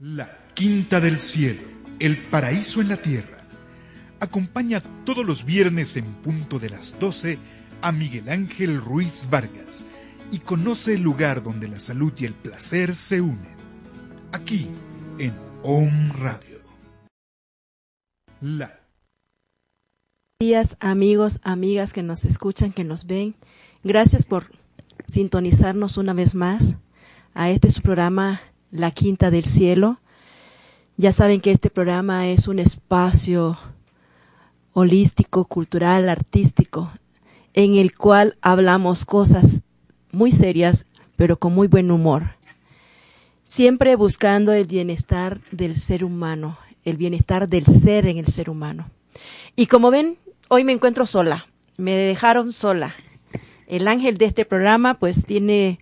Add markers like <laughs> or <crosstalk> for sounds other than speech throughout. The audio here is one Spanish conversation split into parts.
La Quinta del Cielo, el paraíso en la tierra. Acompaña todos los viernes en punto de las 12 a Miguel Ángel Ruiz Vargas y conoce el lugar donde la salud y el placer se unen. Aquí, en Om Radio. La días, amigos, amigas que nos escuchan, que nos ven. Gracias por sintonizarnos una vez más a este su programa La Quinta del Cielo. Ya saben que este programa es un espacio holístico, cultural, artístico, en el cual hablamos cosas muy serias, pero con muy buen humor. Siempre buscando el bienestar del ser humano, el bienestar del ser en el ser humano. Y como ven, hoy me encuentro sola, me dejaron sola. El ángel de este programa pues tiene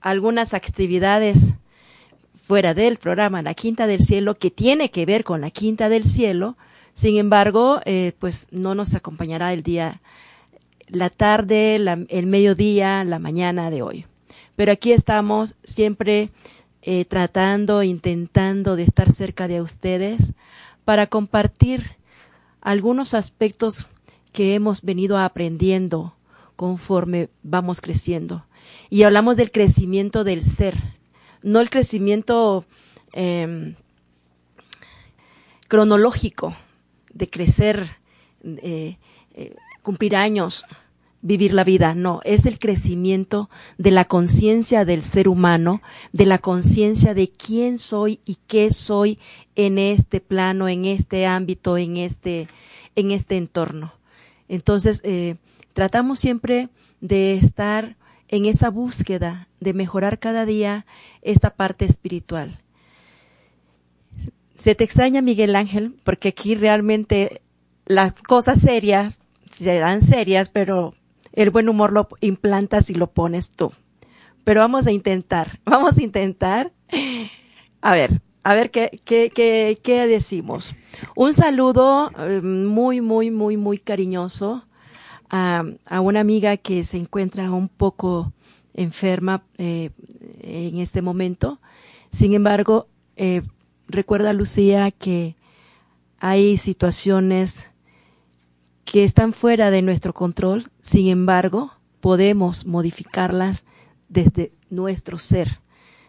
algunas actividades fuera del programa La Quinta del Cielo que tiene que ver con la Quinta del Cielo. Sin embargo, eh, pues no nos acompañará el día, la tarde, el mediodía, la mañana de hoy. Pero aquí estamos siempre eh, tratando, intentando de estar cerca de ustedes para compartir algunos aspectos que hemos venido aprendiendo conforme vamos creciendo. Y hablamos del crecimiento del ser, no el crecimiento em, cronológico de crecer, eh, eh, cumplir años, vivir la vida, no, es el crecimiento de la conciencia del ser humano, de la conciencia de quién soy y qué soy en este plano, en este ámbito, en este, en este entorno. Entonces, eh, tratamos siempre de estar en esa búsqueda de mejorar cada día esta parte espiritual. Se te extraña Miguel Ángel, porque aquí realmente las cosas serias serán serias, pero el buen humor lo implantas y lo pones tú. Pero vamos a intentar, <laughs> vamos a intentar. A ver, a ver qué, qué, qué, qué decimos. Un saludo eh, muy, muy, muy, muy cariñoso a, una amiga que se encuentra un poco enferma eh, en este momento. Sin embargo, eh, recuerda Lucía que hay situaciones que están fuera de nuestro control, sin embargo, podemos modificarlas desde nuestro ser.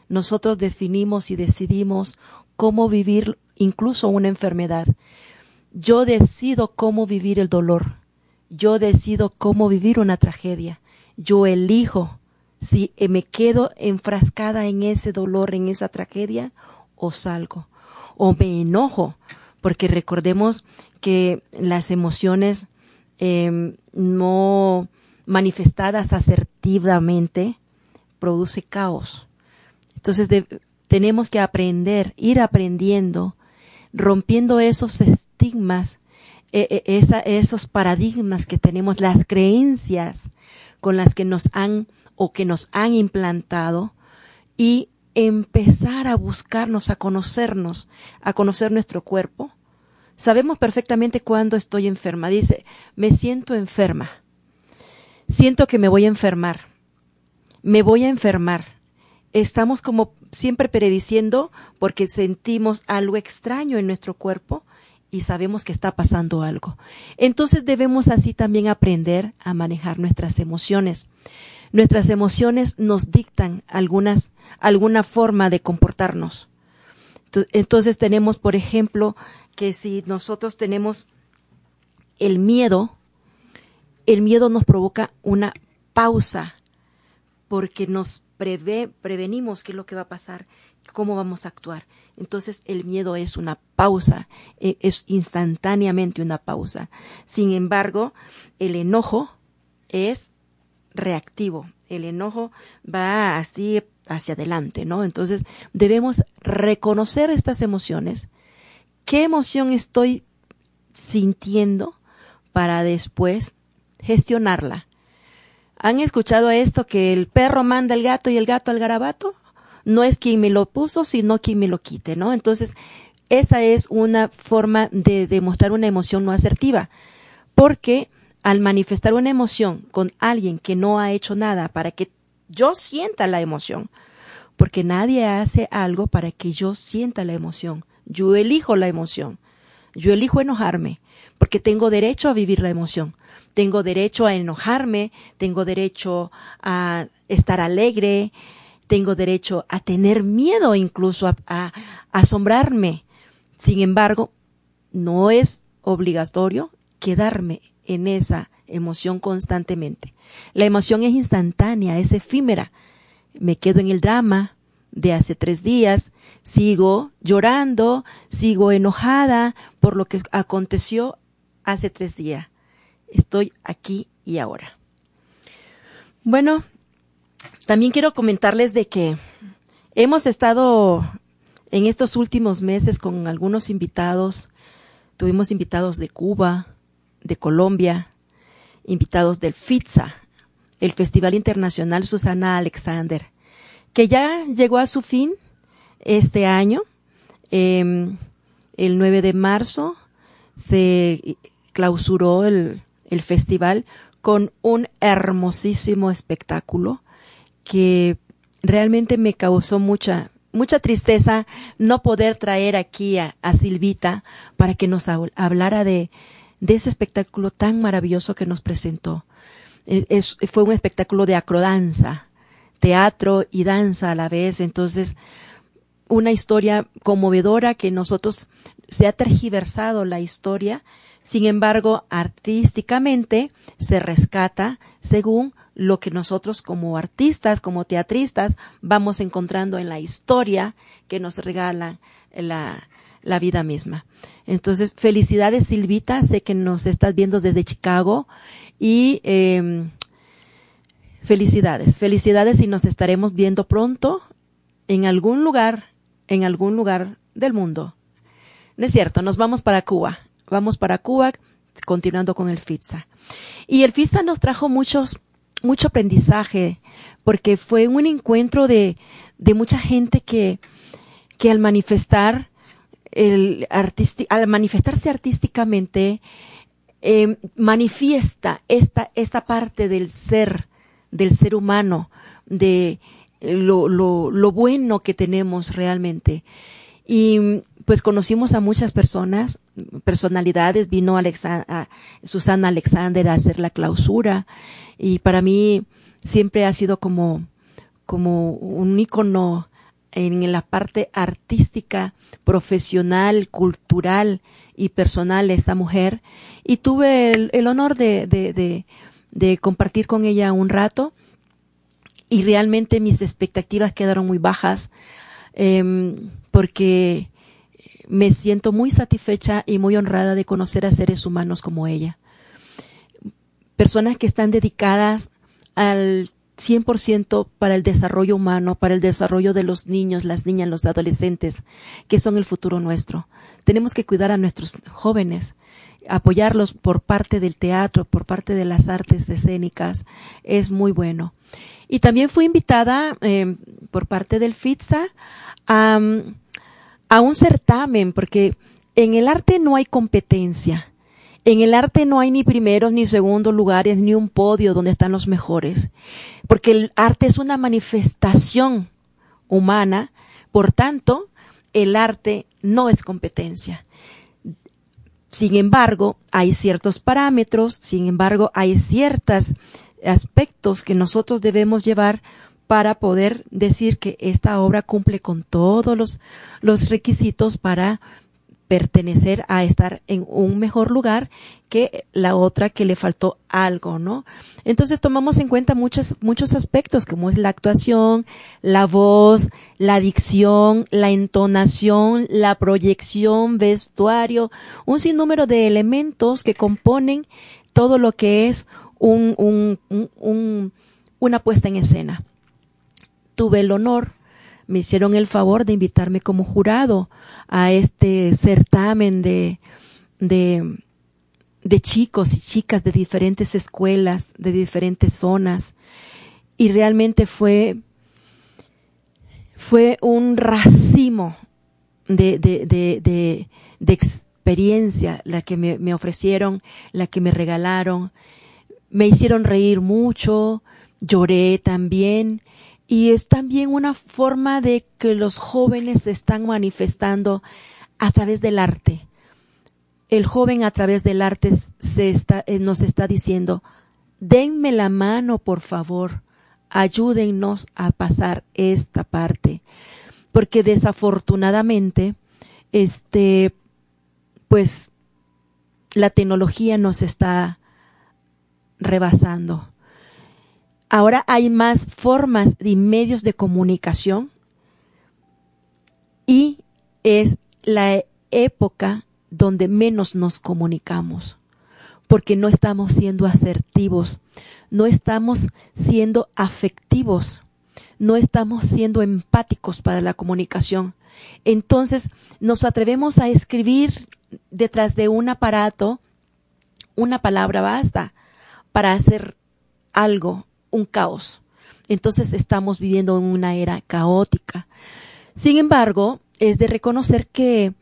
Nosotros definimos y decidimos cómo vivir incluso una enfermedad. Yo decido cómo vivir el dolor. Yo decido cómo vivir una tragedia. Yo elijo si me quedo enfrascada en ese dolor, en esa tragedia, o salgo. O me enojo, porque recordemos que las emociones eh, no manifestadas asertivamente produce caos. Entonces tenemos que aprender, ir aprendiendo, rompiendo esos estigmas, e, e, esos paradigmas que tenemos, las creencias con las que nos han o que nos han implantado y empezar a buscarnos, a conocernos, a conocer nuestro cuerpo, Sabemos perfectamente cuándo estoy enferma. Dice, me siento enferma. Siento que me voy a enfermar. Me voy a enfermar. Estamos como siempre prediciendo porque sentimos algo extraño en nuestro cuerpo y sabemos que está pasando algo. Entonces debemos así también aprender a manejar nuestras emociones. Nuestras emociones nos dictan algunas, alguna forma de comportarnos. Entonces tenemos, por ejemplo, que si nosotros tenemos el miedo, el miedo nos provoca una pausa porque nos prevé, prevenimos qué es lo que va a pasar, cómo vamos a actuar. Entonces el miedo es una pausa, e, es instantáneamente una pausa. Sin embargo, el enojo es reactivo. El enojo va así hacia adelante, ¿no? Entonces debemos reconocer estas emociones, qué emoción estoy sintiendo para después gestionarla. ¿Han escuchado esto que el perro manda al gato y el gato al garabato? No es quien me lo puso, sino quien me lo quite, ¿no? Entonces, esa es una forma de demostrar una emoción no asertiva, porque al manifestar una emoción con alguien que no ha hecho nada para que yo sienta la emoción, porque nadie hace algo para que yo sienta la emoción. Yo elijo la emoción. Yo elijo enojarme, porque tengo derecho a vivir la emoción. Tengo derecho a enojarme, tengo derecho a estar alegre, tengo derecho a tener miedo incluso a, asombrarme. Sin embargo, no es obligatorio quedarme en esa emoción constantemente. La emoción es instantánea, es efímera. Me quedo en el drama de hace tres días, sigo llorando, sigo enojada por lo que aconteció hace tres días. Estoy aquí y ahora. Bueno, también quiero comentarles de que hemos estado en estos últimos meses con algunos invitados. Tuvimos invitados de Cuba, de Colombia, invitados del FITSA, el Festival Internacional Susana Alexander, que ya llegó a su fin este año. Em, el 9 de marzo se clausuró el festival con un hermosísimo espectáculo que realmente me causó mucha mucha tristeza no poder traer aquí a, Silvita para que nos hablara de, de ese espectáculo tan maravilloso que nos presentó. E, fue un espectáculo de acrodanza, teatro y danza a la vez, entonces una historia conmovedora que nosotros se ha tergiversado la historia, sin embargo, artísticamente se rescata según lo que nosotros como artistas, como teatristas, vamos encontrando en la historia que nos regala la, la vida misma. Entonces, felicidades Silvita, sé que nos estás viendo desde Chicago y eh, felicidades, felicidades y nos estaremos viendo pronto en algún lugar, en algún lugar del mundo. No es cierto, nos vamos para Cuba, vamos para Cuba continuando con el FITSA. Y el FITSA nos trajo muchos, mucho aprendizaje porque fue un encuentro de, de mucha gente que, que al manifestar el al manifestarse artísticamente, eh, manifiesta esta, esta parte del ser, del ser humano, de lo, lo, lo bueno que tenemos realmente. Y pues conocimos a muchas personas, personalidades, vino a Susana Alexander a hacer la clausura y para mí siempre ha sido como, como un icono en la parte artística, profesional, cultural y personal esta mujer y tuve el, honor de, de, de, compartir con ella un rato y realmente mis expectativas quedaron muy bajas em, porque me siento muy satisfecha y muy honrada de conocer a seres humanos como ella. Personas que están dedicadas al 100% para el desarrollo humano, para el desarrollo de los niños, las niñas, los adolescentes, que son el futuro nuestro. Tenemos que cuidar a nuestros jóvenes, apoyarlos por parte del teatro, por parte de las artes escénicas, es muy bueno. Y también fui invitada eh, por parte del FITSA a un certamen, porque en el arte no hay competencia en el arte no hay ni primeros ni segundos lugares, ni un podio donde están los mejores, porque el arte es una manifestación humana, por tanto, el arte no es competencia. Sin embargo, hay ciertos parámetros, sin embargo, hay ciertos aspectos que nosotros debemos llevar para poder decir que esta obra cumple con todos los, los requisitos para pertenecer a estar en un mejor lugar que la otra que le faltó algo, ¿no? Entonces tomamos en cuenta muchos, muchos aspectos como es la actuación, la voz, la dicción, la entonación, la proyección, vestuario, un sinnúmero de elementos que componen todo lo que es un, un, un, una puesta en escena. Tuve el honor me hicieron el favor de invitarme como jurado a este certamen de, de, de chicos y chicas de diferentes escuelas, de diferentes zonas. Y realmente fue, fue un racimo de, de, de, de, experiencia la que me, me, ofrecieron, la que me regalaron. Me hicieron reír mucho, lloré también y es también una forma de que los jóvenes se están manifestando a través del arte. El joven a través del arte se está, eh, nos está diciendo, denme la mano, por favor, ayúdennos a pasar esta parte. Porque desafortunadamente, este, pues, la tecnología nos está rebasando. Ahora hay más formas y medios de comunicación y es la época donde menos nos comunicamos, porque no estamos siendo asertivos, no estamos siendo afectivos, no estamos siendo empáticos para la comunicación. Entonces nos atrevemos a escribir detrás de un aparato, una palabra basta para hacer algo un caos. Entonces estamos viviendo en una era caótica. Sin embargo, es de reconocer que,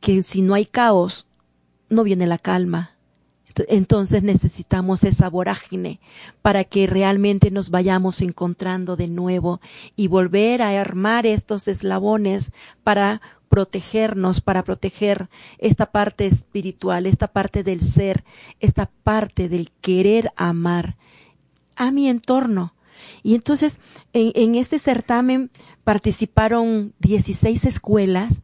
que si no hay caos, no viene la calma. Entonces necesitamos esa vorágine para que realmente nos vayamos encontrando de nuevo y volver a armar estos eslabones para protegernos, para proteger esta parte espiritual, esta parte del ser, esta parte del querer amar a mi entorno. Y entonces en, este certamen participaron 16 escuelas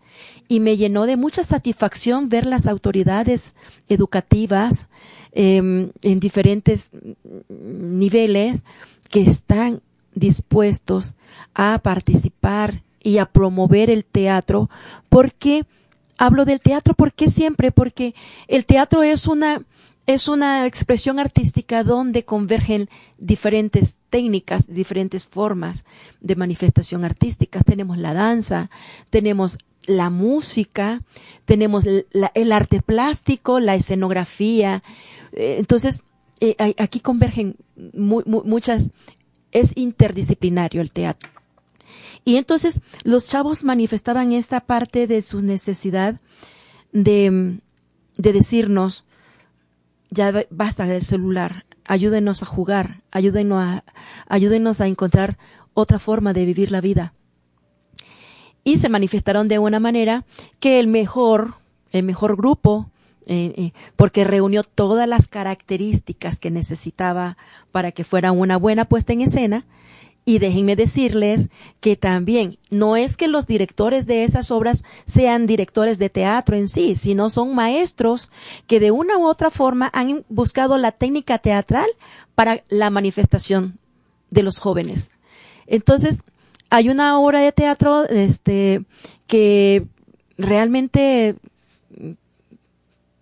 y me llenó de mucha satisfacción ver las autoridades educativas em, en diferentes niveles que están dispuestos a participar y a promover el teatro. Porque hablo del teatro porque siempre porque el teatro es una es una expresión artística donde convergen diferentes técnicas, diferentes formas de manifestación artística. Tenemos la danza, tenemos la música, tenemos el arte plástico, la escenografía. Eh, entonces, eh, aquí convergen muchas, es interdisciplinario el teatro. Y entonces los chavos manifestaban esta parte de su necesidad de, de decirnos, ya basta del celular, ayúdenos a jugar, ayúdenos a, ayúdenos a encontrar otra forma de vivir la vida. Y se manifestaron de una manera que el mejor, el mejor grupo, eh, eh, porque reunió todas las características que necesitaba para que fuera una buena puesta en escena, y déjenme decirles que también no es que los directores de esas obras sean directores de teatro en sí, sino son maestros que de una u otra forma han buscado la técnica teatral para la manifestación de los jóvenes. Entonces, hay una obra de teatro este que realmente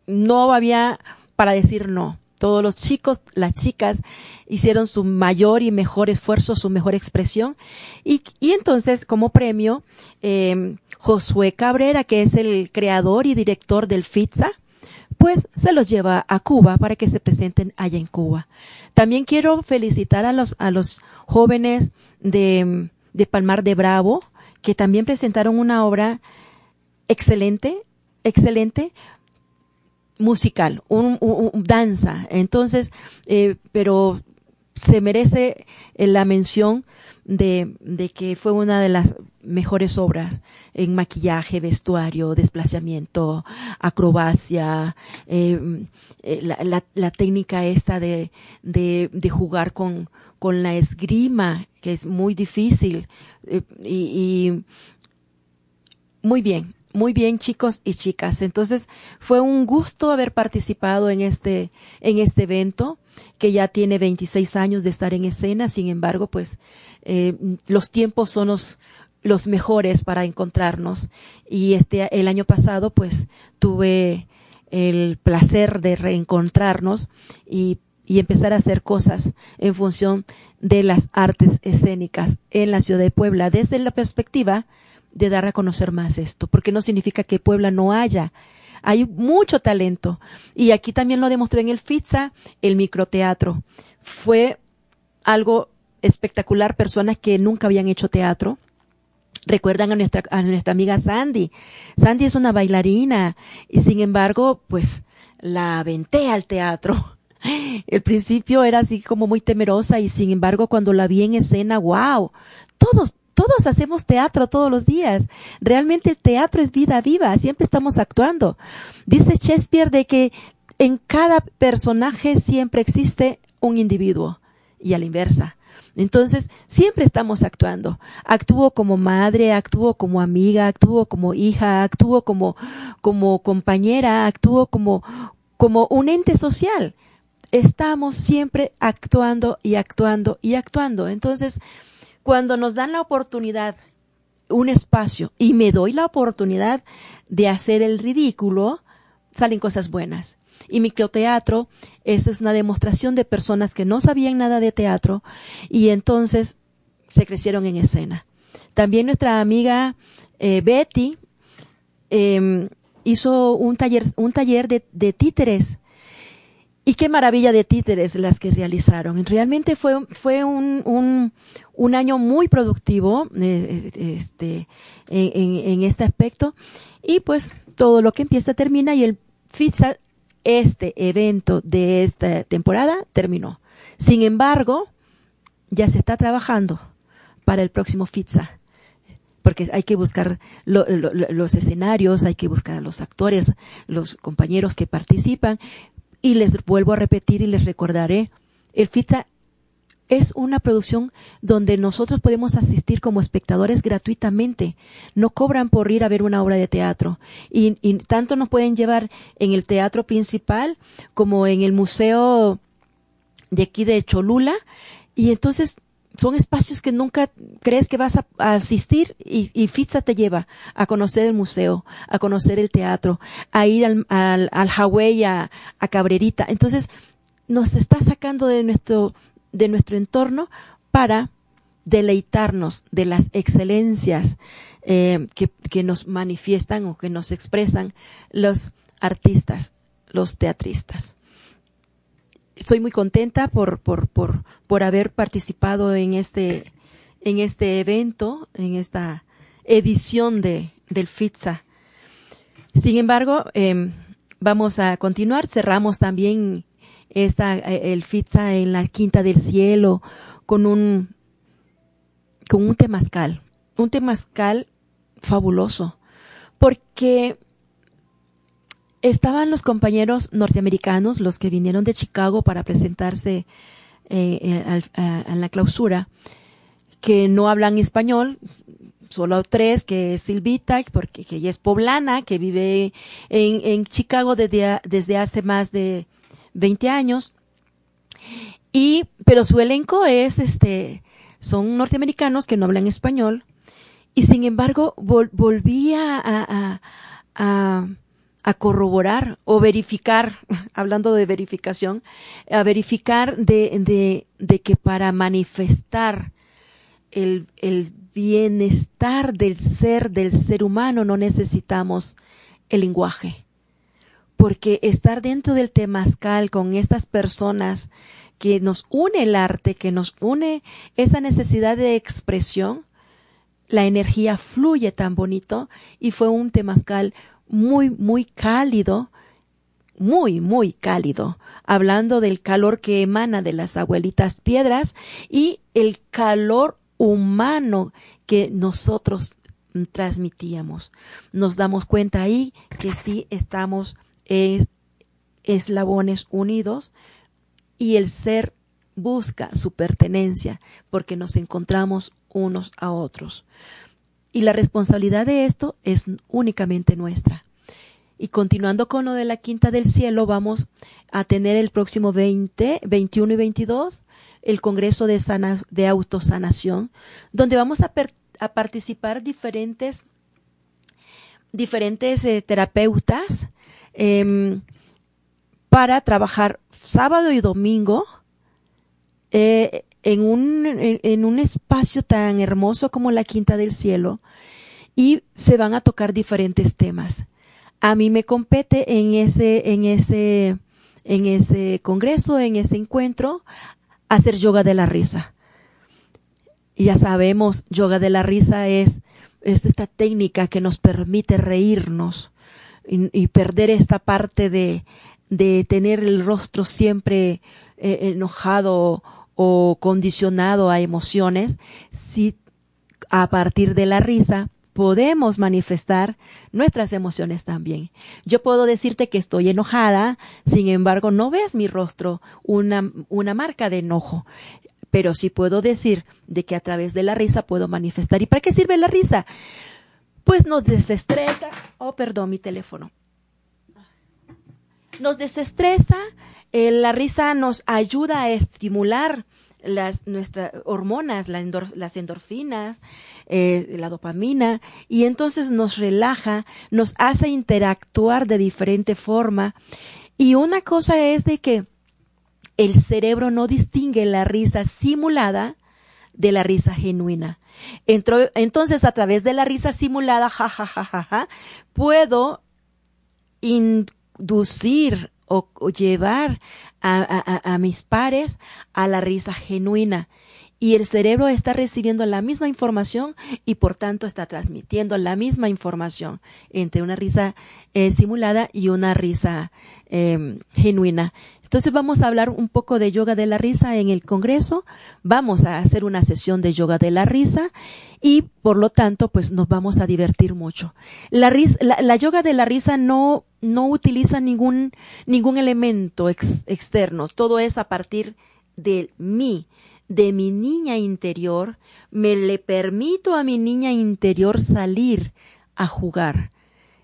no había para decir no. Todos los chicos, las chicas hicieron su mayor y mejor esfuerzo, su mejor expresión. Y, entonces, como premio, eh, Josué Cabrera, que es el creador y director del FITSA, pues se los lleva a Cuba para que se presenten allá en Cuba. También quiero felicitar a los, a los jóvenes de, de Palmar de Bravo, que también presentaron una obra excelente, excelente, musical, un, danza. Entonces, eh, pero se merece eh, la mención de, que fue una de las mejores obras en maquillaje, vestuario, desplazamiento, acrobacia, eh, la, la, técnica esta de, de, de, jugar con, con la esgrima, que es muy difícil, y, y muy bien, muy bien, chicos y chicas. Entonces, fue un gusto haber participado en este, en este evento, que ya tiene 26 años de estar en escena. Sin embargo, pues, eh, los tiempos son los, los mejores para encontrarnos. Y este, el año pasado, pues, tuve el placer de reencontrarnos y, y empezar a hacer cosas en función de las artes escénicas en la ciudad de Puebla desde la perspectiva de dar a conocer más esto, porque no significa que Puebla no haya. Hay mucho talento. Y aquí también lo demostró en el FITSA, el microteatro. Fue algo espectacular, personas que nunca habían hecho teatro. Recuerdan a nuestra, a nuestra amiga Sandy. Sandy es una bailarina y sin embargo, pues la aventé al teatro. <laughs> El principio era así como muy temerosa y sin embargo cuando la vi en escena, wow, todos, todos hacemos teatro todos los días. Realmente el teatro es vida viva, siempre estamos actuando. Dice Shakespeare de que en cada personaje siempre existe un individuo y a la inversa. Entonces, siempre estamos actuando. Actúo como madre, actúo como amiga, actúo como hija, actúo como, como compañera, actúo como, como un ente social. Estamos siempre actuando y actuando y actuando. Entonces, cuando nos dan la oportunidad, un espacio, y me doy la oportunidad de hacer el ridículo, salen cosas buenas. Y microteatro es una demostración de personas que no sabían nada de teatro y entonces se crecieron en escena. También nuestra amiga eh, Betty em, hizo un taller, un taller de, títeres. Y qué maravilla de títeres las que realizaron. Realmente fue, fue un, un, año muy productivo eh, este, en, en, este aspecto. Y pues todo lo que empieza termina y el FITSA este evento de esta temporada terminó. Sin embargo, ya se está trabajando para el próximo FITSA. Porque hay que buscar los escenarios, hay que buscar a los actores, los compañeros que participan. Y les vuelvo a repetir y les recordaré, el FITSA es una producción donde nosotros podemos asistir como espectadores gratuitamente. No cobran por ir a ver una obra de teatro. Y, tanto nos pueden llevar en el teatro principal como en el museo de aquí de Cholula. Y entonces son espacios que nunca crees que vas a, asistir y, y Fitza te lleva a conocer el museo, a conocer el teatro, a ir al, al, al a, a Cabrerita. Entonces, nos está sacando de nuestro de nuestro entorno para deleitarnos de las excelencias eh, que, que, nos manifiestan o que nos expresan los artistas, los teatristas. Estoy muy contenta por, por, por, por haber participado en este, en este evento, en esta edición de, del FITSA. Sin embargo, eh, vamos a continuar. Cerramos también está eh, el Fitza en la Quinta del Cielo con un con un temazcal, un temazcal fabuloso, porque estaban los compañeros norteamericanos, los que vinieron de Chicago para presentarse eh, eh en la clausura, que no hablan español, solo tres, que es Silvita, porque que ella es poblana, que vive en, en Chicago desde, desde hace más de 20 años. Y, pero su elenco es, este, son norteamericanos que no hablan español. Y sin embargo, volví a, a, a, a, corroborar o verificar, <laughs> hablando de verificación, a verificar de, de, de que para manifestar el, el bienestar del ser, del ser humano, no necesitamos el lenguaje. Porque estar dentro del temazcal con estas personas que nos une el arte, que nos une esa necesidad de expresión, la energía fluye tan bonito y fue un temazcal muy, muy cálido, muy, muy cálido, hablando del calor que emana de las abuelitas piedras y el calor humano que nosotros transmitíamos. Nos damos cuenta ahí que sí estamos eslabones unidos y el ser busca su pertenencia porque nos encontramos unos a otros. Y la responsabilidad de esto es únicamente nuestra. Y continuando con lo de la Quinta del Cielo, vamos a tener el próximo 20, 21 y 22 el Congreso de, Sana, de Autosanación, donde vamos a, a participar diferentes, diferentes eh, terapeutas, Em, para trabajar sábado y domingo eh, en, un, en, un espacio tan hermoso como la Quinta del Cielo y se van a tocar diferentes temas. A mí me compete en ese, en ese, en ese congreso, en ese encuentro, hacer yoga de la risa. ya sabemos, yoga de la risa es, es esta técnica que nos permite reírnos, y, perder esta parte de, de tener el rostro siempre eh, enojado o condicionado a emociones, si a partir de la risa podemos manifestar nuestras emociones también. Yo puedo decirte que estoy enojada, sin embargo no ves mi rostro una, una marca de enojo pero sí puedo decir de que a través de la risa puedo manifestar. ¿Y para qué sirve la risa? Pues nos desestresa. Oh, perdón, mi teléfono. Nos desestresa. Eh, la risa nos ayuda a estimular las nuestras hormonas, las endorfinas, eh, la dopamina, y entonces nos relaja, nos hace interactuar de diferente forma. Y una cosa es de que el cerebro no distingue la risa simulada de la risa genuina. entonces, a través de la risa simulada, ja, ja, ja, ja, ja puedo inducir o, llevar a, mis pares a la risa genuina. Y el cerebro está recibiendo la misma información y por tanto está transmitiendo la misma información entre una risa eh, simulada y una risa em, genuina. Entonces vamos a hablar un poco de yoga de la risa en el Congreso, vamos a hacer una sesión de yoga de la risa y por lo tanto pues nos vamos a divertir mucho. La, la, yoga de la risa no, no utiliza ningún, ningún elemento externo, todo es a partir de mí, de mi niña interior, me le permito a mi niña interior salir a jugar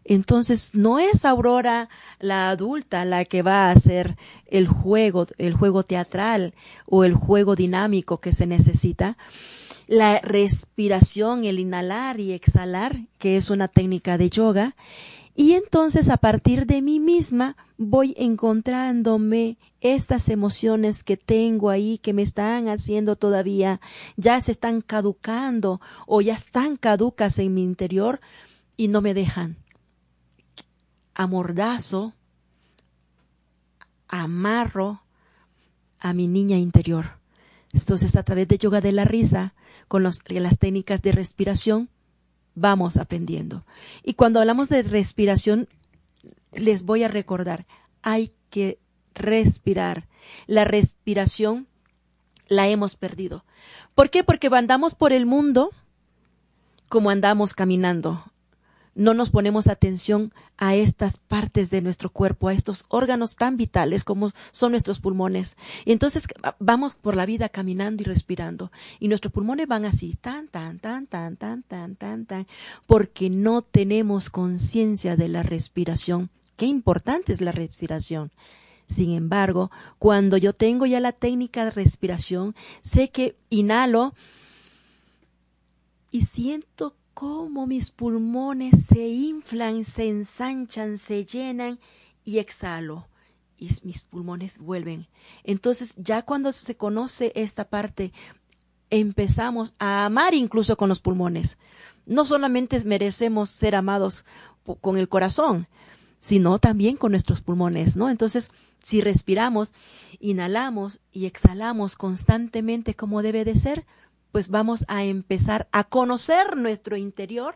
entonces no es Aurora la adulta la que va a hacer el juego, el juego teatral o el juego dinámico que se necesita. La respiración, el inhalar y exhalar, que es una técnica de yoga. Y entonces a partir de mí misma voy encontrándome estas emociones que tengo ahí que me están haciendo todavía, ya se están caducando o ya están caducas en mi interior y no me dejan amordazo, amarro a mi niña interior. Entonces, a través de yoga de la risa, con las técnicas de respiración, vamos aprendiendo. Y cuando hablamos de respiración, les voy a recordar, hay que respirar. La respiración la hemos perdido. ¿Por qué? Porque andamos por el mundo como andamos caminando no nos ponemos atención a estas partes de nuestro cuerpo, a estos órganos tan vitales como son nuestros pulmones. Y entonces vamos por la vida caminando y respirando. Y nuestros pulmones van así, tan, tan, tan, tan, tan, tan, tan, tan, porque no tenemos conciencia de la respiración. Qué importante es la respiración. Sin embargo, cuando yo tengo ya la técnica de respiración, sé que inhalo y siento cómo mis pulmones se inflan, se ensanchan, se llenan y exhalo y mis pulmones vuelven. Entonces ya cuando se conoce esta parte, empezamos a amar incluso con los pulmones. No solamente merecemos ser amados con el corazón, sino también con nuestros pulmones, ¿no? Entonces, si respiramos, inhalamos y exhalamos constantemente como debe de ser, pues vamos a empezar a conocer nuestro interior,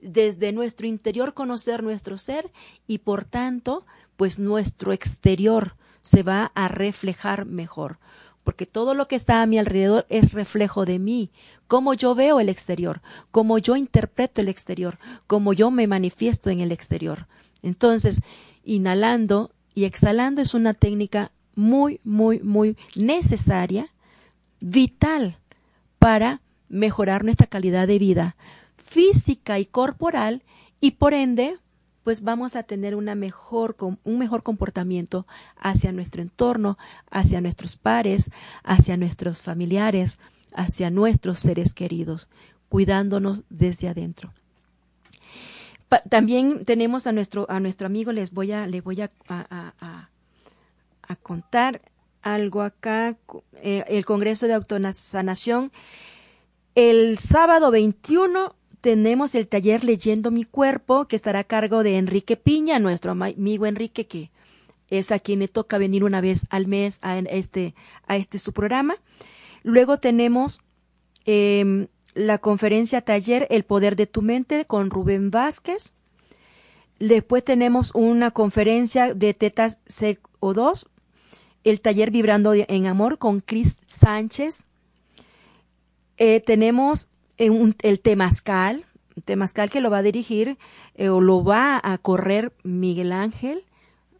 desde nuestro interior conocer nuestro ser y por tanto, pues nuestro exterior se va a reflejar mejor, porque todo lo que está a mi alrededor es reflejo de mí, cómo yo veo el exterior, cómo yo interpreto el exterior, cómo yo me manifiesto en el exterior. Entonces, inhalando y exhalando es una técnica muy, muy, muy necesaria, vital para mejorar nuestra calidad de vida física y corporal y por ende pues vamos a tener una mejor, un mejor comportamiento hacia nuestro entorno, hacia nuestros pares, hacia nuestros familiares, hacia nuestros seres queridos, cuidándonos desde adentro. también tenemos a nuestro, a nuestro amigo, les voy a, les voy a, a, a contar algo acá, eh, el Congreso de Autosanación. El sábado 21 tenemos el taller Leyendo mi cuerpo, que estará a cargo de Enrique Piña, nuestro amigo Enrique, que es a quien le toca venir una vez al mes a este, a este su programa. Luego tenemos em, la conferencia taller El poder de tu mente con Rubén Vázquez. Después tenemos una conferencia de Tetas CO2 el taller Vibrando en Amor con Chris Sánchez. Eh, tenemos el temazcal, temazcal que lo va a dirigir eh, o lo va a correr Miguel Ángel,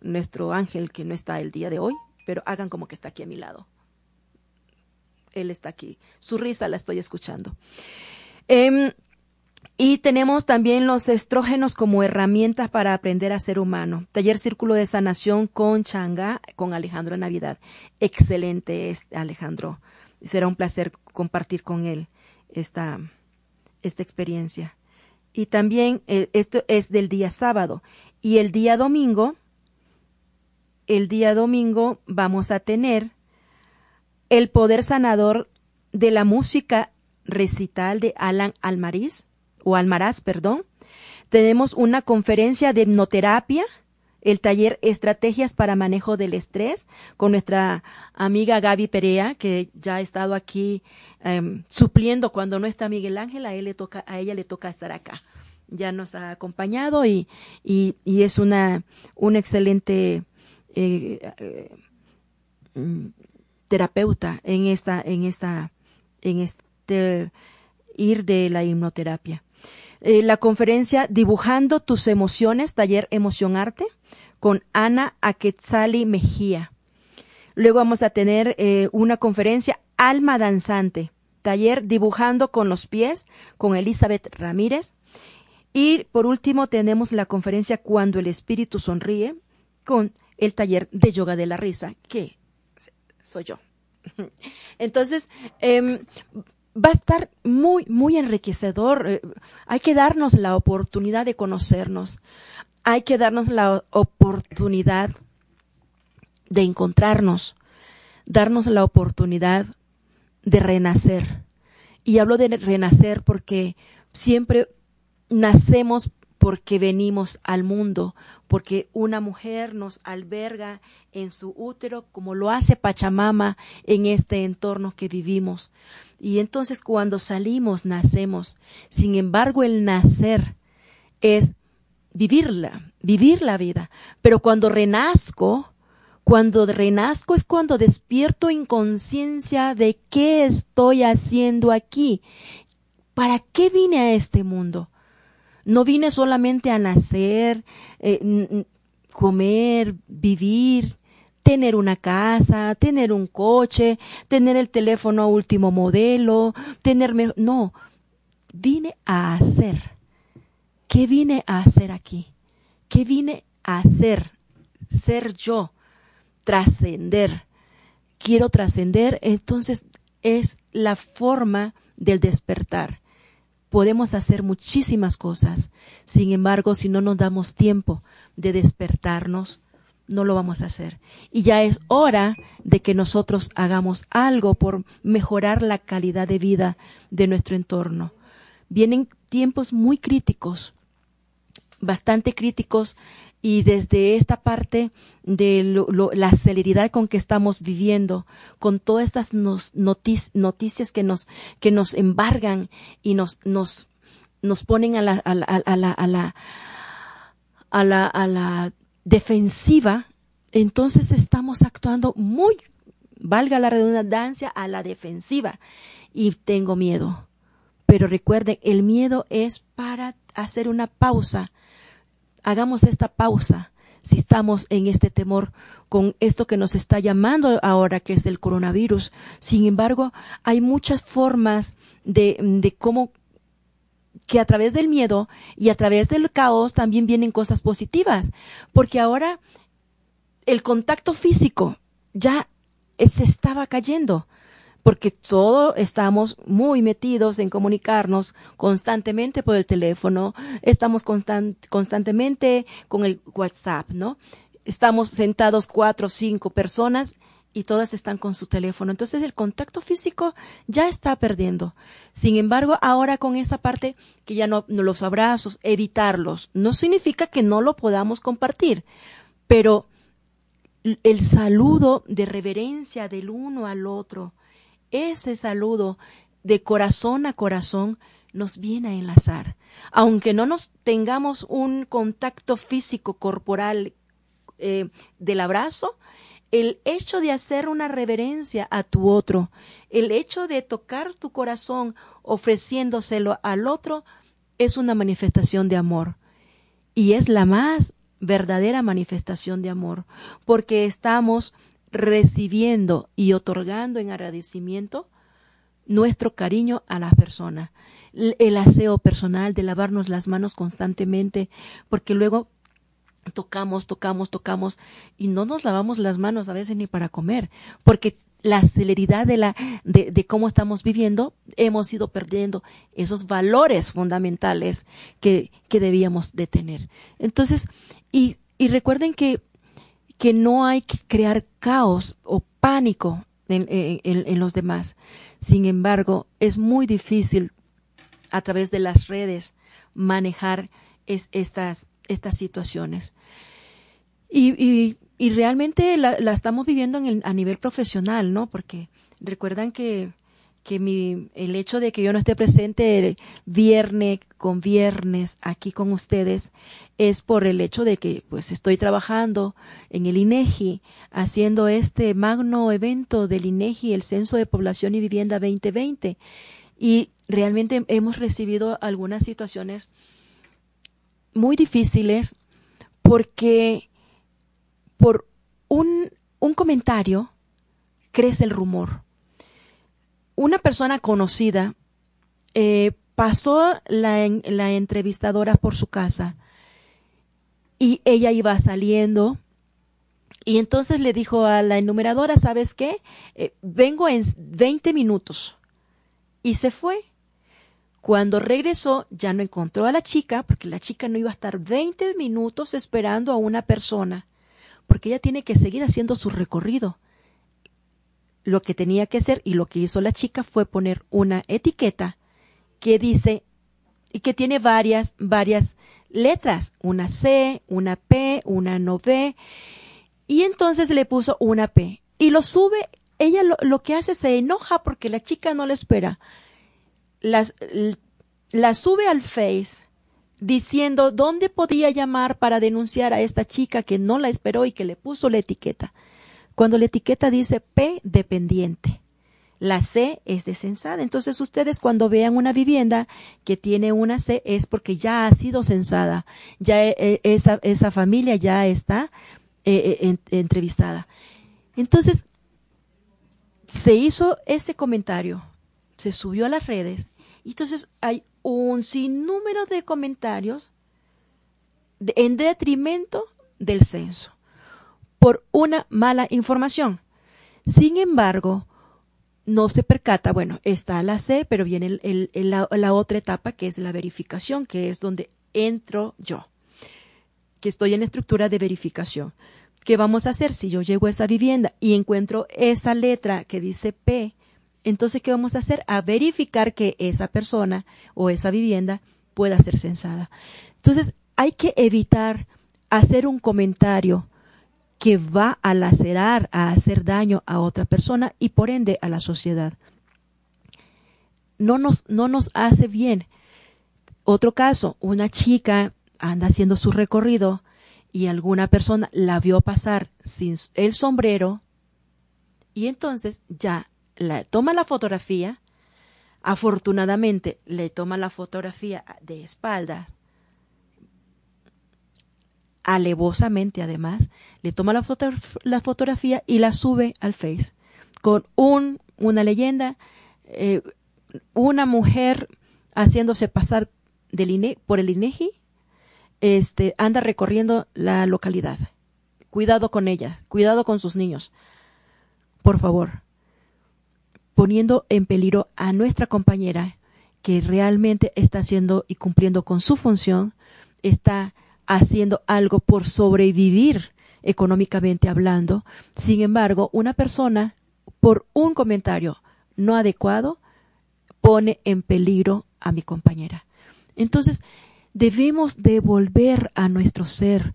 nuestro ángel que no está el día de hoy, pero hagan como que está aquí a mi lado. Él está aquí. Su risa la estoy escuchando. Em, y tenemos también los estrógenos como herramientas para aprender a ser humano. Taller Círculo de Sanación con Changa, con Alejandro Navidad. Excelente es Alejandro. Será un placer compartir con él esta, esta experiencia. Y también eh, esto es del día sábado. Y el día domingo, el día domingo vamos a tener el poder sanador de la música recital de Alan Almariz o Almaraz, perdón. Tenemos una conferencia de hipnoterapia, el taller Estrategias para Manejo del Estrés con nuestra amiga Gaby Perea, que ya ha estado aquí em, supliendo cuando no está Miguel Ángel, a, él le toca, a ella le toca estar acá. Ya nos ha acompañado y, es una, una excelente eh, eh, mm, terapeuta en esta, en esta, en este ir de la hipnoterapia. Eh, la conferencia Dibujando tus emociones, taller Emoción Arte, con Ana Aquetzali Mejía. Luego vamos a tener eh, una conferencia Alma Danzante, taller Dibujando con los pies, con Elizabeth Ramírez. Y por último tenemos la conferencia Cuando el Espíritu Sonríe, con el taller de Yoga de la Risa, que soy yo. <laughs> Entonces, eh, va a estar muy, muy enriquecedor. Eh, hay que darnos la oportunidad de conocernos. Hay que darnos la oportunidad de encontrarnos, darnos la oportunidad de renacer. Y hablo de renacer porque siempre nacemos porque venimos al mundo, porque una mujer nos alberga en su útero como lo hace Pachamama en este entorno que vivimos. Y entonces cuando salimos nacemos. Sin embargo, el nacer es vivirla, vivir la vida. Pero cuando renazco, cuando renazco es cuando despierto en conciencia de qué estoy haciendo aquí. ¿Para qué vine a este mundo? No vine solamente a nacer, eh, comer, vivir, tener una casa, tener un coche, tener el teléfono último modelo, tener... No, vine a hacer. ¿Qué vine a hacer aquí? ¿Qué vine a hacer? Ser yo, trascender. Quiero trascender, entonces es la forma del despertar podemos hacer muchísimas cosas. Sin embargo, si no nos damos tiempo de despertarnos, no lo vamos a hacer. Y ya es hora de que nosotros hagamos algo por mejorar la calidad de vida de nuestro entorno. Vienen tiempos muy críticos, bastante críticos y desde esta parte de la celeridad con que estamos viviendo, con todas estas noticias que nos, que nos embargan y nos, nos, nos ponen a la, a la, a la, a la, a la, a la defensiva, entonces estamos actuando muy, valga la redundancia, a la defensiva y tengo miedo. Pero recuerden, el miedo es para hacer una pausa hagamos esta pausa si estamos en este temor con esto que nos está llamando ahora, que es el coronavirus. Sin embargo, hay muchas formas de, de cómo que a través del miedo y a través del caos también vienen cosas positivas, porque ahora el contacto físico ya se estaba cayendo porque todos estamos muy metidos en comunicarnos constantemente por el teléfono, estamos constantemente con el WhatsApp, ¿no? Estamos sentados cuatro o cinco personas y todas están con su teléfono. Entonces el contacto físico ya está perdiendo. Sin embargo, ahora con esta parte que ya no los abrazos, evitarlos, no significa que no lo podamos compartir, pero el saludo de reverencia del uno al otro, ese saludo de corazón a corazón nos viene a enlazar. Aunque no nos tengamos un contacto físico corporal eh, del abrazo, el hecho de hacer una reverencia a tu otro, el hecho de tocar tu corazón ofreciéndoselo al otro, es una manifestación de amor. Y es la más verdadera manifestación de amor, porque estamos recibiendo y otorgando en agradecimiento nuestro cariño a la persona, el aseo personal de lavarnos las manos constantemente, porque luego tocamos, tocamos, tocamos y no nos lavamos las manos a veces ni para comer, porque la celeridad de la de, cómo estamos viviendo hemos ido perdiendo esos valores fundamentales que, que debíamos de tener. Entonces, y recuerden que, que no hay que crear caos o pánico en, en, los demás. Sin embargo, es muy difícil a través de las redes manejar es, estas estas situaciones. Y, y, y realmente la, la, estamos viviendo en el, a nivel profesional, ¿no? Porque recuerdan que, que mi, el hecho de que yo no esté presente viernes con viernes aquí con ustedes es por el hecho de que pues estoy trabajando en el INEGI haciendo este magno evento del INEGI, el Censo de Población y Vivienda 2020 y realmente hemos recibido algunas situaciones muy difíciles porque por un, un comentario crece el rumor. Una persona conocida eh, pasó la, la entrevistadora por su casa y ella iba saliendo y entonces le dijo a la enumeradora, ¿sabes qué? Eh, vengo en 20 minutos. Y se fue. Cuando regresó ya no encontró a la chica porque la chica no iba a estar 20 minutos esperando a una persona porque ella tiene que seguir haciendo su recorrido. Lo que tenía que hacer y lo que hizo la chica fue poner una etiqueta que dice y que tiene varias, varias letras, una C, una P, una no V, y entonces le puso una P. Y lo sube, ella lo, lo que hace se enoja porque la chica no le espera. La sube al Face diciendo dónde podía llamar para denunciar a esta chica que no la esperó y que le puso la etiqueta. Cuando la etiqueta dice P dependiente, la C es de censada. Entonces ustedes cuando vean una vivienda que tiene una C es porque ya ha sido censada, ya e, e, esa, esa familia ya está eh, eh entrevistada. Entonces se hizo ese comentario, se subió a las redes y entonces hay un sinnúmero de comentarios en detrimento del censo por una mala información. Sin embargo, no se percata, bueno, está la C, pero viene la, otra etapa que es la verificación, que es donde entro yo, que estoy en estructura de verificación. ¿Qué vamos a hacer si yo llego a esa vivienda y encuentro esa letra que dice P entonces, ¿qué vamos a hacer? A verificar que esa persona o esa vivienda pueda ser censada. Entonces, hay que evitar hacer un comentario que va a lacerar, a hacer daño a otra persona y por ende a la sociedad. No nos, no nos hace bien. Otro caso, una chica anda haciendo su recorrido y alguna persona la vio pasar sin el sombrero y entonces ya le toma la fotografía, afortunadamente le toma la fotografía de espaldas, alevosamente además, le toma la, foto, la, fotografía y la sube al Face con un, una leyenda, eh, una mujer haciéndose pasar por el INEGI, este, anda recorriendo la localidad. Cuidado con ella, cuidado con sus niños. Por favor, poniendo en peligro a nuestra compañera que realmente está haciendo y cumpliendo con su función, está haciendo algo por sobrevivir económicamente hablando. Sin embargo, una persona, por un comentario no adecuado, pone en peligro a mi compañera. Entonces, debemos devolver a nuestro ser.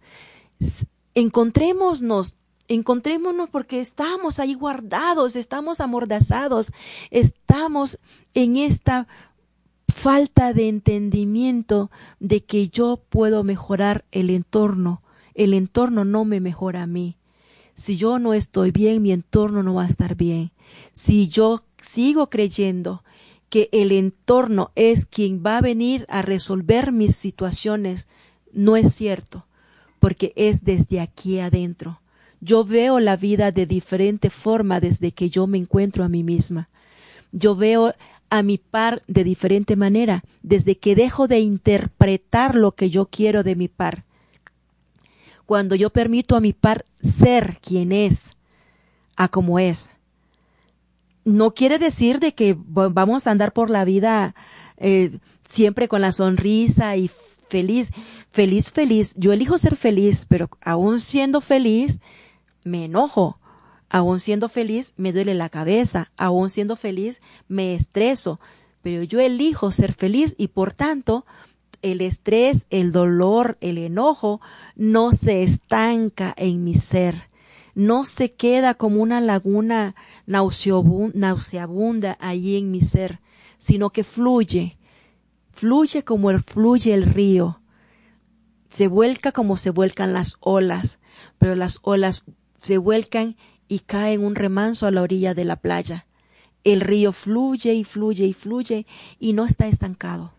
Encontrémonos encontrémonos porque estamos ahí guardados, estamos amordazados, estamos en esta falta de entendimiento de que yo puedo mejorar el entorno, el entorno no me mejora a mí. Si yo no estoy bien, mi entorno no va a estar bien. Si yo sigo creyendo que el entorno es quien va a venir a resolver mis situaciones, no es cierto, porque es desde aquí adentro. Yo veo la vida de diferente forma desde que yo me encuentro a mí misma. Yo veo a mi par de diferente manera desde que dejo de interpretar lo que yo quiero de mi par. Cuando yo permito a mi par ser quien es, a como es. No quiere decir de que vamos a andar por la vida eh, siempre con la sonrisa y feliz, feliz, feliz. Yo elijo ser feliz, pero aún siendo feliz, me enojo. Aún siendo feliz, me duele la cabeza. Aún siendo feliz, me estreso. Pero yo elijo ser feliz y por tanto, el estrés, el dolor, el enojo no se estanca en mi ser. No se queda como una laguna nauseabunda allí en mi ser, sino que fluye, fluye como fluye el río, se vuelca como se vuelcan las olas, pero las olas se vuelcan y caen un remanso a la orilla de la playa. El río fluye y fluye y fluye y no está estancado.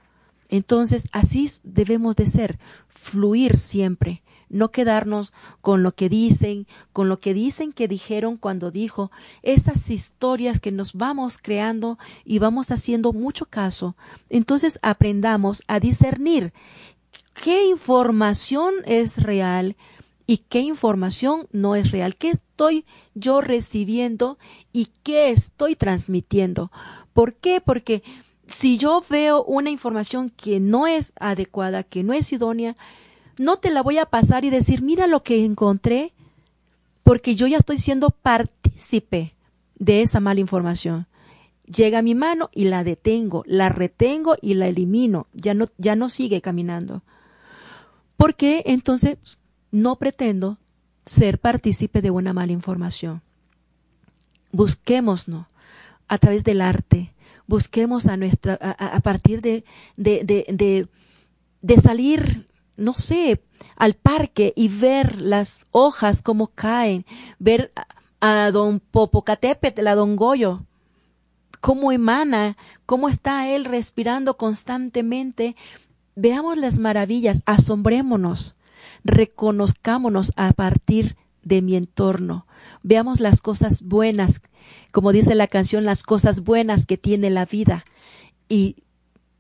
Entonces, así debemos de ser, fluir siempre, no quedarnos con lo que dicen, con lo que dicen que dijeron cuando dijo, esas historias que nos vamos creando y vamos haciendo mucho caso. Entonces, aprendamos a discernir qué información es real y qué información no es real, qué estoy yo recibiendo y qué estoy transmitiendo. ¿Por qué? Porque si yo veo una información que no es adecuada, que no es idónea, no te la voy a pasar y decir, mira lo que encontré, porque yo ya estoy siendo partícipe de esa mala información. Llega a mi mano y la detengo, la retengo y la elimino, ya no, ya no sigue caminando. Porque entonces no pretendo ser partícipe de una mala información. Busquémonos a través del arte, busquemos a nuestra, a, partir de, de, de, de, salir, no sé, al parque y ver las hojas como caen, ver a, don Popocatépetl, a don Goyo, cómo emana, cómo está él respirando constantemente. Veamos las maravillas, asombrémonos, reconozcámonos a partir de mi entorno. Veamos las cosas buenas, como dice la canción, las cosas buenas que tiene la vida. Y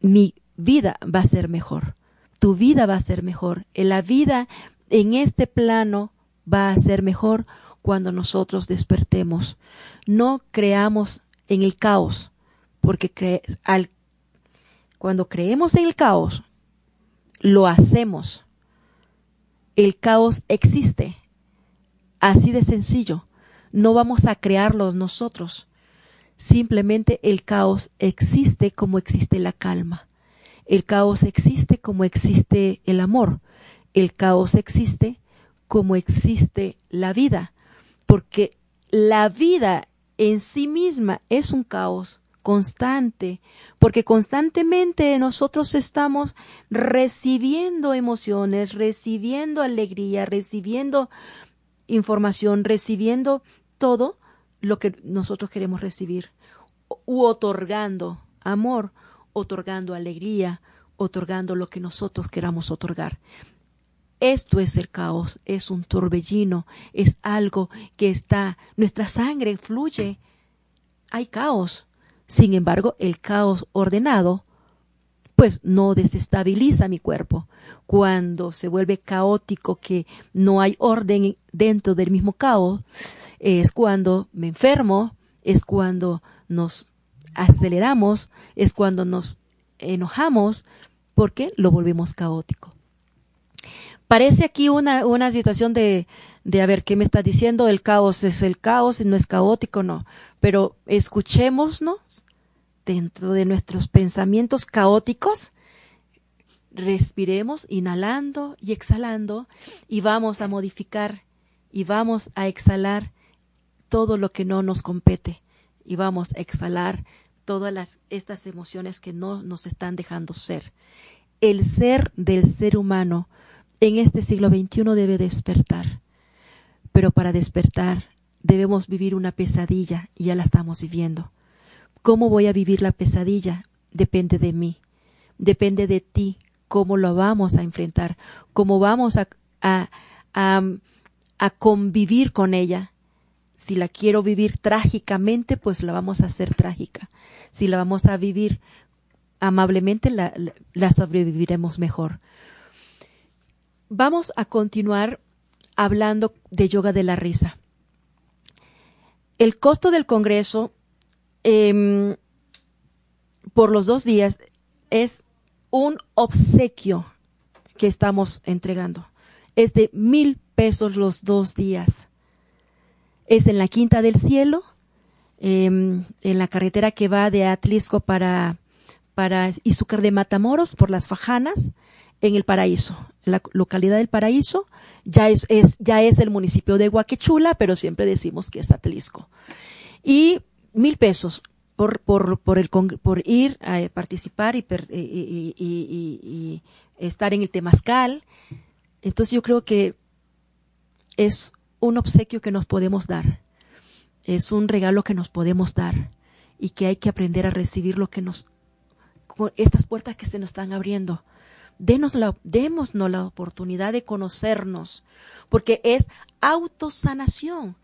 mi vida va a ser mejor. Tu vida va a ser mejor. La vida en este plano va a ser mejor cuando nosotros despertemos. No creamos en el caos, porque al, cuando creemos en el caos, lo hacemos. El caos existe. Así de sencillo. No vamos a crearlo nosotros. Simplemente el caos existe como existe la calma. El caos existe como existe el amor. El caos existe como existe la vida. Porque la vida en sí misma es un caos constante, porque constantemente nosotros estamos recibiendo emociones, recibiendo alegría, recibiendo información, recibiendo todo lo que nosotros queremos recibir, u otorgando amor, otorgando alegría, otorgando lo que nosotros queramos otorgar. Esto es el caos, es un torbellino, es algo que está, nuestra sangre fluye, hay caos. Sin embargo, el caos ordenado, pues no desestabiliza mi cuerpo, cuando se vuelve caótico, que no hay orden dentro del mismo caos, es cuando me enfermo, es cuando nos aceleramos, es cuando nos enojamos, porque lo volvemos caótico. Parece aquí una, una situación de, de, a ver, ¿qué me está diciendo? El caos es el caos, y no es caótico, no. Pero escuchémonos dentro de nuestros pensamientos caóticos respiremos inhalando y exhalando y vamos a modificar y vamos a exhalar todo lo que no nos compete y vamos a exhalar todas las, estas emociones que no nos están dejando ser. El ser del ser humano en este siglo XXI debe despertar. Pero para despertar debemos vivir una pesadilla y ya la estamos viviendo. ¿Cómo voy a vivir la pesadilla? Depende de mí, depende de ti, cómo lo vamos a enfrentar, cómo vamos a, a, a, convivir con ella. Si la quiero vivir trágicamente, pues la vamos a hacer trágica. Si la vamos a vivir amablemente, la, la sobreviviremos mejor. Vamos a continuar hablando de yoga de la risa. El costo del Congreso em, por los dos días es un obsequio que estamos entregando. Es de mil pesos los dos días. Es en la Quinta del Cielo, em, en la carretera que va de Atlisco para, para Izúcar de Matamoros, por las Fajanas, en el Paraíso, la localidad del Paraíso. Ya es, es, ya es el municipio de Huaquechula, pero siempre decimos que es Atlisco. Y mil pesos por, por, por, el, por ir a participar y, y, y, estar en el Temazcal. Entonces yo creo que es un obsequio que nos podemos dar, es un regalo que nos podemos dar y que hay que aprender a recibir lo que nos, estas puertas que se nos están abriendo denos la, la oportunidad de conocernos, porque es autosanación.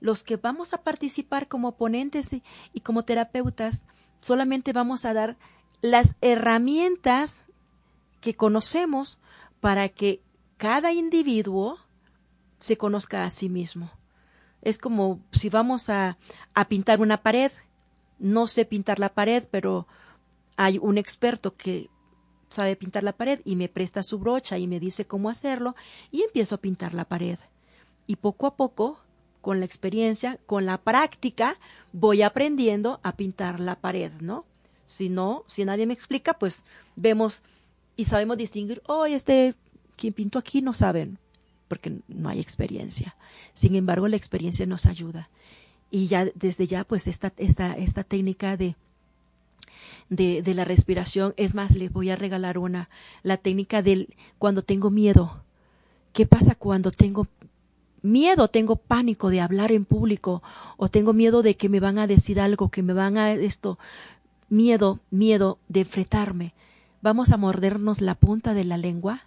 Los que vamos a participar como ponentes y, y como terapeutas, solamente vamos a dar las herramientas que conocemos para que cada individuo se conozca a sí mismo. Es como si vamos a, a, pintar una pared. No sé pintar la pared, pero hay un experto que sabe pintar la pared y me presta su brocha y me dice cómo hacerlo y empiezo a pintar la pared. Y poco a poco, con la experiencia, con la práctica, voy aprendiendo a pintar la pared, ¿no? Si no, si nadie me explica, pues vemos y sabemos distinguir, oh, este, quien pintó aquí no saben, porque no hay experiencia. Sin embargo, la experiencia nos ayuda. Y ya desde ya, pues esta, esta, esta técnica de de, de la respiración. Es más, les voy a regalar una, la técnica del cuando tengo miedo. ¿Qué pasa cuando tengo miedo, tengo pánico de hablar en público o tengo miedo de que me van a decir algo, que me van a esto, miedo, miedo de enfrentarme. Vamos a mordernos la punta de la lengua.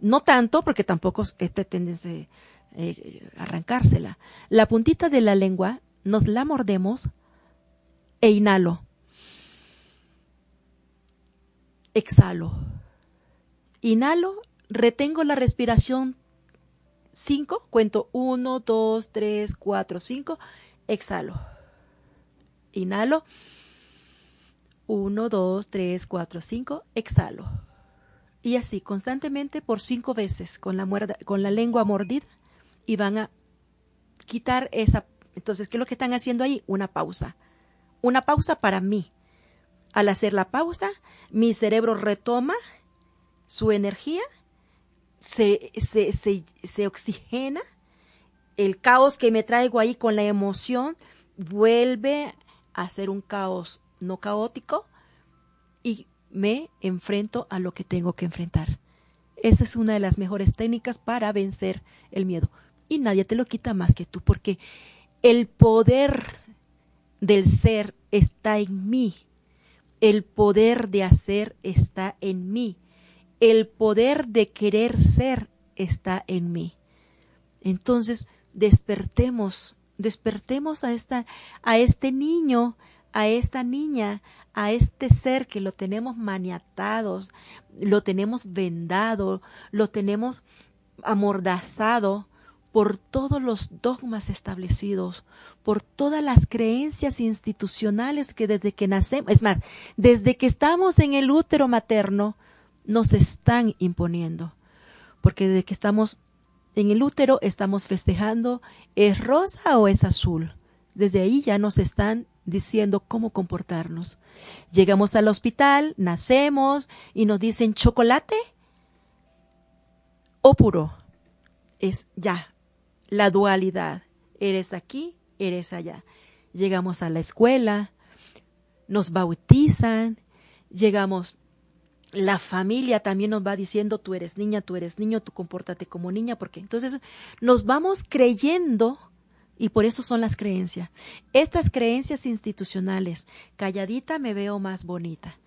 No tanto, porque tampoco pretendes eh, arrancársela. La puntita de la lengua nos la mordemos e inhalo. Exhalo. Inhalo, retengo la respiración 5, cuento 1, 2, 3, 4, 5, exhalo. Inhalo. 1, 2, 3, 4, 5, exhalo. Y así, constantemente por cinco veces con la, con la lengua mordida y van a quitar esa. Entonces, ¿qué es lo que están haciendo ahí? Una pausa. Una pausa para mí. Al hacer la pausa, mi cerebro retoma su energía, se, se, se, oxigena, el caos que me traigo ahí con la emoción vuelve a ser un caos no caótico y me enfrento a lo que tengo que enfrentar. Esa es una de las mejores técnicas para vencer el miedo. Y nadie te lo quita más que tú, porque el poder del ser está en mí. El poder de hacer está en mí. El poder de querer ser está en mí. Entonces, despertemos, despertemos a esta a este niño, a esta niña, a este ser que lo tenemos maniatados, lo tenemos vendado, lo tenemos amordazado por todos los dogmas establecidos, por todas las creencias institucionales que desde que nacemos, es más, desde que estamos en el útero materno, nos están imponiendo. Porque desde que estamos en el útero estamos festejando, ¿es rosa o es azul? Desde ahí ya nos están diciendo cómo comportarnos. Llegamos al hospital, nacemos y nos dicen chocolate o puro. Es ya, la dualidad. Eres aquí, eres allá. Llegamos a la escuela, nos bautizan, llegamos la familia también nos va diciendo tú eres niña, tú eres niño, tú compórtate como niña, porque entonces nos vamos creyendo y por eso son las creencias. Estas creencias institucionales, calladita me veo más bonita.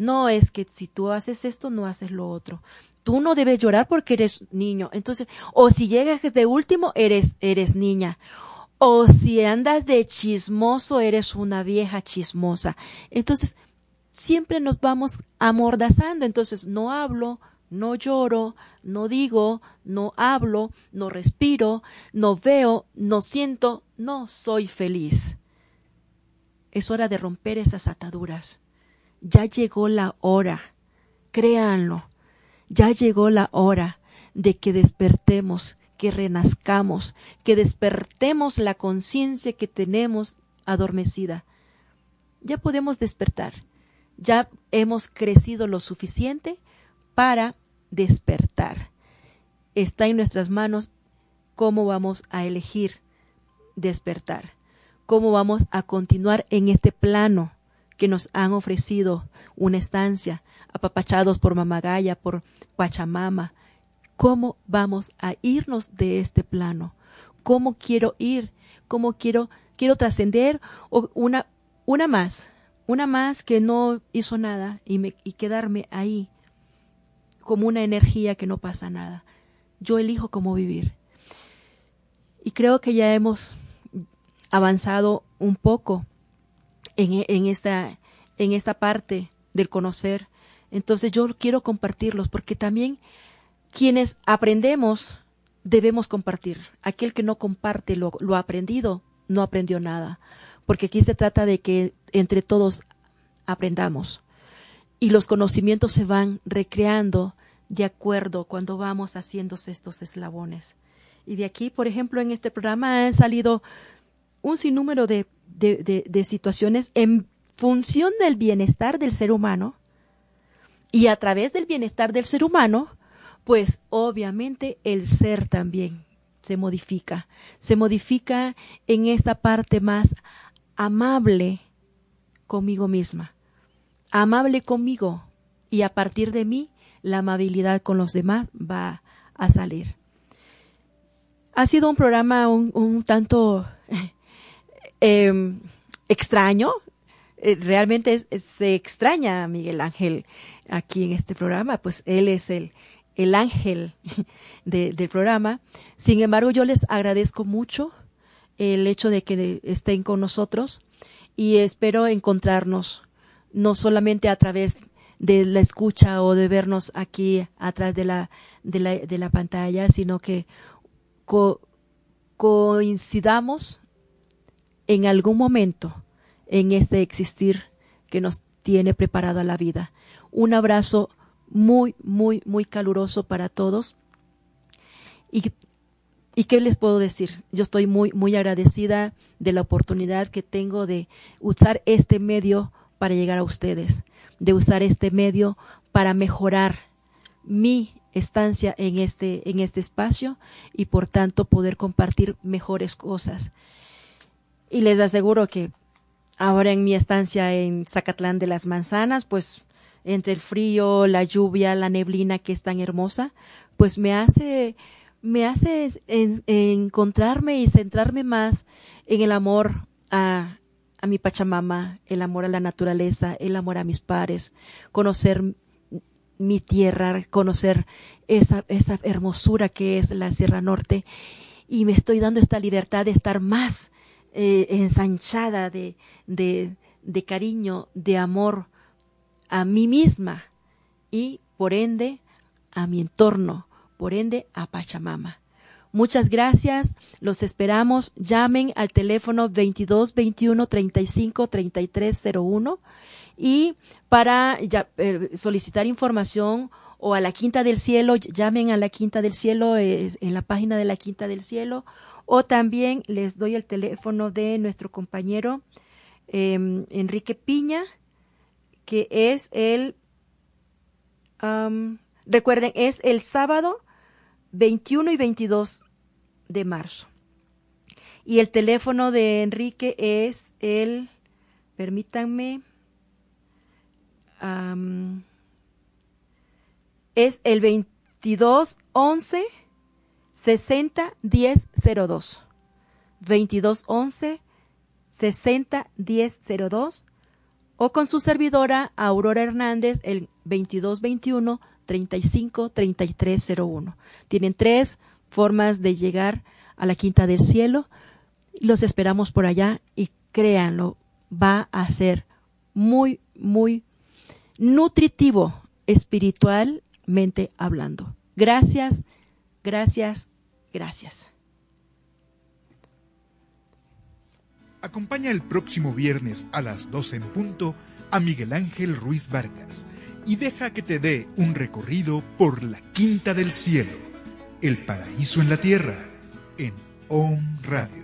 No es que si tú haces esto, no haces lo otro. Tú no debes llorar porque eres niño. Entonces, o si llegas de último, eres, eres niña. O si andas de chismoso, eres una vieja chismosa. Entonces, siempre nos vamos amordazando. Entonces, no hablo, no lloro, no digo, no hablo, no respiro, no veo, no siento, no soy feliz. Es hora de romper esas ataduras. Ya llegó la hora, créanlo, ya llegó la hora de que despertemos, que renazcamos, que despertemos la conciencia que tenemos adormecida. Ya podemos despertar, ya hemos crecido lo suficiente para despertar. Está en nuestras manos cómo vamos a elegir despertar, cómo vamos a continuar en este plano que nos han ofrecido una estancia, apapachados por Mamagaya, por Pachamama. ¿Cómo vamos a irnos de este plano? ¿Cómo quiero ir? ¿Cómo quiero, quiero trascender? O una, una más, una más que no hizo nada y, me, y quedarme ahí como una energía que no pasa nada. Yo elijo cómo vivir. Y creo que ya hemos avanzado un poco en, en, esta, en esta parte del conocer. Entonces yo quiero compartirlos porque también quienes aprendemos debemos compartir. Aquel que no comparte lo, lo aprendido no aprendió nada. Porque aquí se trata de que entre todos aprendamos y los conocimientos se van recreando de acuerdo cuando vamos haciendo estos eslabones. Y de aquí, por ejemplo, en este programa han salido un sinnúmero de, de, situaciones en función del bienestar del ser humano y a través del bienestar del ser humano, pues obviamente el ser también se modifica, se modifica en esta parte más amable conmigo misma, amable conmigo. Y a partir de mí la amabilidad con los demás va a salir. Ha sido un programa un, tanto em, extraño. Eh, realmente se extraña a Miguel Ángel aquí en este programa, pues él es el, el ángel <laughs> del programa. Sin embargo, yo les agradezco mucho el hecho de que estén con nosotros y espero encontrarnos no solamente a través de la escucha o de vernos aquí atrás de la, de la, de la pantalla, sino que coincidamos en algún momento en este existir que nos tiene preparado a la vida. Un abrazo muy, muy, muy caluroso para todos. Y ¿Y qué les puedo decir? Yo estoy muy, muy agradecida de la oportunidad que tengo de usar este medio para llegar a ustedes, de usar este medio para mejorar mi estancia en este, en este espacio y por tanto poder compartir mejores cosas. Y les aseguro que ahora en mi estancia en Zacatlán de las Manzanas, pues entre el frío, la lluvia, la neblina que es tan hermosa, pues me hace me hace encontrarme y centrarme más en el amor a, a mi Pachamama, el amor a la naturaleza, el amor a mis pares, conocer mi tierra, conocer esa, esa hermosura que es la Sierra Norte. Y me estoy dando esta libertad de estar más eh, ensanchada de, de, de cariño, de amor a mí misma y por ende a mi entorno, por ende a Pachamama. Muchas gracias. Los esperamos. Llamen al teléfono 22 21 35 33 01 y para eh, solicitar información o a la Quinta del Cielo, llamen a la Quinta del Cielo en la página de la Quinta del Cielo o también les doy el teléfono de nuestro compañero em, Enrique Piña que es el recuerden es el sábado 21 y 22 de marzo. Y el teléfono de Enrique es el, permítanme, es el 2211 60 10 02. 2211 60 10 02 o con su servidora Aurora Hernández el 2221 35 33 01. Tienen tres formas de llegar a la Quinta del Cielo. Los esperamos por allá y créanlo, va a ser muy, muy nutritivo hablando. Gracias, gracias, gracias. Acompaña el próximo viernes a las 12 en punto a Miguel Ángel Ruiz Vargas y deja que te dé un recorrido por la Quinta del Cielo, el paraíso en la tierra, en OM Radio.